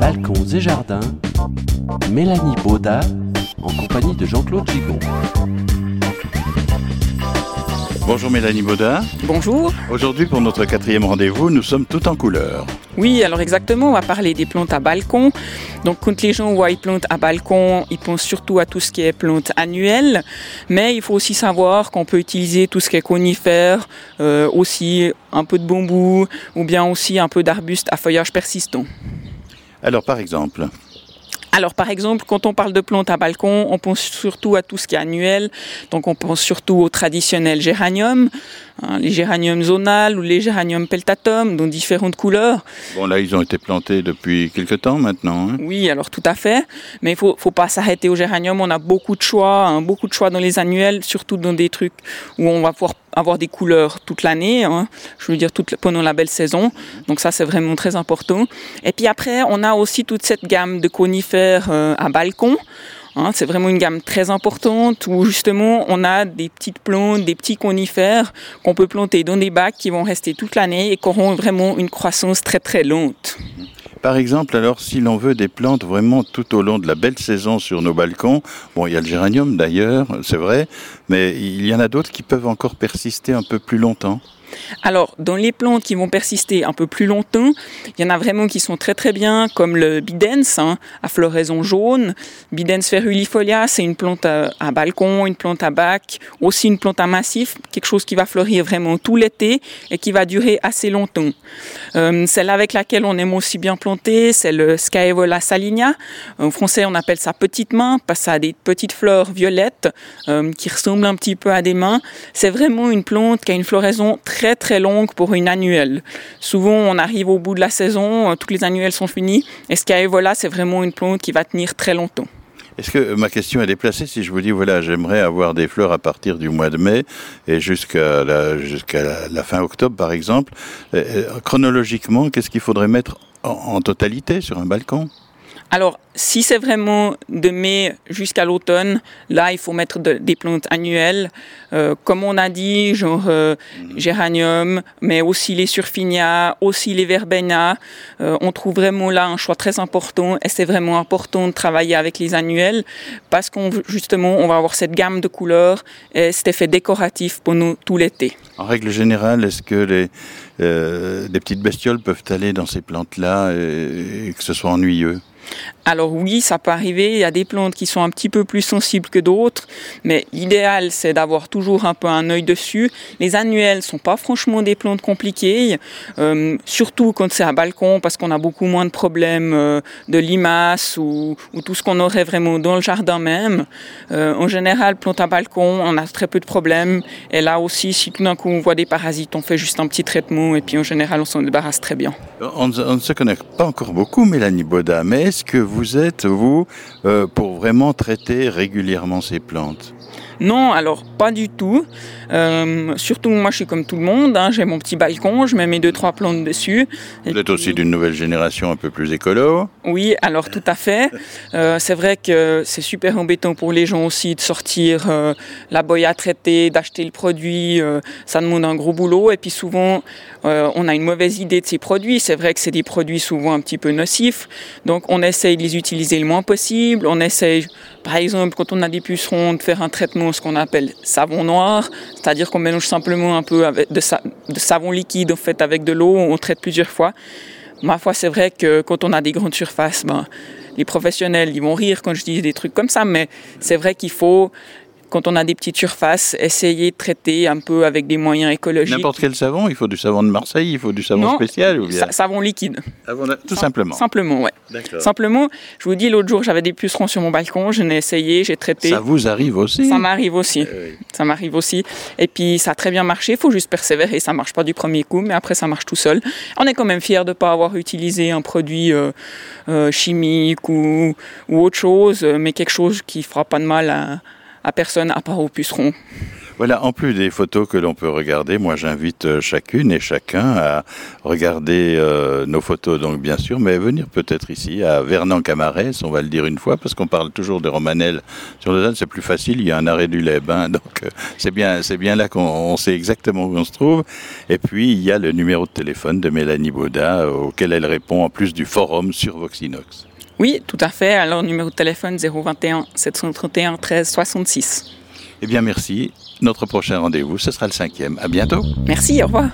Balcons et jardins, Mélanie Baudat en compagnie de Jean-Claude Gigon. Bonjour Mélanie Baudin. Bonjour. Aujourd'hui pour notre quatrième rendez-vous, nous sommes tout en couleur. Oui, alors exactement, on va parler des plantes à balcon. Donc quand les gens voient les plantes à balcon, ils pensent surtout à tout ce qui est plantes annuelles, mais il faut aussi savoir qu'on peut utiliser tout ce qui est conifère, euh, aussi un peu de bambou ou bien aussi un peu d'arbustes à feuillage persistant. Alors par exemple alors par exemple, quand on parle de plantes à balcon, on pense surtout à tout ce qui est annuel. Donc on pense surtout au traditionnel géranium, hein, les géraniums zonales ou les géraniums peltatum, dont différentes couleurs. Bon là, ils ont été plantés depuis quelques temps maintenant. Hein. Oui, alors tout à fait. Mais il faut, faut pas s'arrêter au géranium. On a beaucoup de choix, hein, beaucoup de choix dans les annuels, surtout dans des trucs où on va pouvoir avoir des couleurs toute l'année, hein, je veux dire toute, pendant la belle saison. Donc ça, c'est vraiment très important. Et puis après, on a aussi toute cette gamme de conifères euh, à balcon. Hein, c'est vraiment une gamme très importante où justement on a des petites plantes, des petits conifères qu'on peut planter dans des bacs qui vont rester toute l'année et qui auront vraiment une croissance très très lente. Par exemple, alors, si l'on veut des plantes vraiment tout au long de la belle saison sur nos balcons, bon, il y a le géranium d'ailleurs, c'est vrai, mais il y en a d'autres qui peuvent encore persister un peu plus longtemps. Alors, dans les plantes qui vont persister un peu plus longtemps, il y en a vraiment qui sont très très bien, comme le bidens, hein, à floraison jaune. Bidens ferulifolia, c'est une plante à, balcon, une plante à bac, aussi une plante à massif, quelque chose qui va fleurir vraiment tout l'été et qui va durer assez longtemps. Euh, celle avec laquelle on aime aussi bien planter, c'est le Scaevola saligna. En français, on appelle ça petite main parce que ça a des petites fleurs violettes euh, qui ressemblent un petit peu à des mains. C'est vraiment une plante qui a une floraison très très longue pour une annuelle. Souvent, on arrive au bout de la saison, euh, toutes les annuelles sont finies, et ce voilà, c'est vraiment une plante qui va tenir très longtemps. Est-ce que ma question est déplacée si je vous dis voilà j'aimerais avoir des fleurs à partir du mois de mai et jusqu'à la, fin octobre par exemple euh, euh, chronologiquement qu'est-ce qu'il faudrait mettre en totalité sur un balcon? Alors, si c'est vraiment de mai jusqu'à l'automne, là, il faut mettre des plantes annuelles, euh, comme on a dit, genre euh, mhm. géranium, mais aussi les surfinias, aussi les verbenas. Euh, on trouve vraiment là un choix très important et c'est vraiment important de travailler avec les annuels parce qu'on justement, on va avoir cette gamme de couleurs et cet effet décoratif pour nous tout l'été. En règle générale, est-ce que les, des petites bestioles peuvent aller dans ces plantes-là et que ce soit ennuyeux? Alors oui, ça peut arriver, il y a des plantes qui sont un petit peu plus sensibles que d'autres, mais l'idéal c'est d'avoir toujours un peu un œil dessus. Les annuelles sont pas franchement des plantes compliquées, euh, surtout quand c'est à balcon parce qu'on a beaucoup moins de problèmes euh, de limaces ou, tout ce qu'on aurait vraiment dans le jardin même. Euh, en général, plantes à balcon, on a très peu de problèmes. Et là aussi, si tout d'un coup on voit des parasites, on fait juste un petit traitement et puis en général on s'en débarrasse très bien. On, ne se connaît pas encore beaucoup, Mélanie Boda, mais est-ce que vous êtes, vous, euh, pour vraiment traiter régulièrement ces plantes? Non, alors pas du tout. Euh, surtout, moi, je suis comme tout le monde. Hein. J'ai mon petit balcon, je mets mes deux trois plantes dessus. Vous êtes aussi d'une nouvelle génération un peu plus écolo. Oui, alors tout à fait. Euh, c'est vrai que c'est super embêtant pour les gens aussi de sortir euh, la boya à traiter, d'acheter le produit. ça demande un gros boulot. Et puis souvent, on a une mauvaise idée de ces produits. C'est vrai que c'est des produits souvent un petit peu nocifs. Donc, on essaye de les utiliser le moins possible. On essaye, par exemple, quand on a des pucerons, de faire un traitement ce qu'on appelle savon noir, c'est-à-dire qu'on mélange simplement un peu de, savon liquide en fait avec de l'eau, on traite plusieurs fois. Ma foi, c'est vrai que quand on a des grandes surfaces, ben, les professionnels, ils vont rire quand je dis des trucs comme ça, mais c'est vrai qu'il faut quand on a des petites surfaces, essayer de traiter un peu avec des moyens écologiques. N'importe quel savon Il faut du savon de Marseille Il faut du savon spécial ou bien... savon liquide. tout simplement Simplement, ouais. Simplement, je vous dis, l'autre jour, j'avais des pucerons sur mon balcon, je n'ai essayé, j'ai traité. Ça vous arrive aussi Ça m'arrive aussi. Eh ça m'arrive aussi. Et puis, ça a très bien marché, il faut juste persévérer. Ça marche pas du premier coup, mais après, ça marche tout seul. On est quand même fiers de ne pas avoir utilisé un produit euh, euh, chimique ou, ou autre chose, mais quelque chose qui fera pas de mal à à personne à part aux pucerons. Voilà, en plus des photos que l'on peut regarder, moi j'invite euh, chacune et chacun à regarder euh, nos photos, donc bien sûr, mais venir peut-être ici à Vernon-Camarès, on va le dire une fois, parce qu'on parle toujours de Romanel sur Lausanne, c'est plus facile, il y a un arrêt du Leb, hein, donc euh, c'est bien, c'est bien là qu'on sait exactement où on se trouve. Et puis il y a le numéro de téléphone de Mélanie Baudat, auquel elle répond en plus du forum sur Voxinox. Oui, tout à fait. Alors numéro de téléphone 021 731 13 66. Eh bien merci notre prochain rendez-vous, ce sera le cinquième. À bientôt. Merci, au revoir.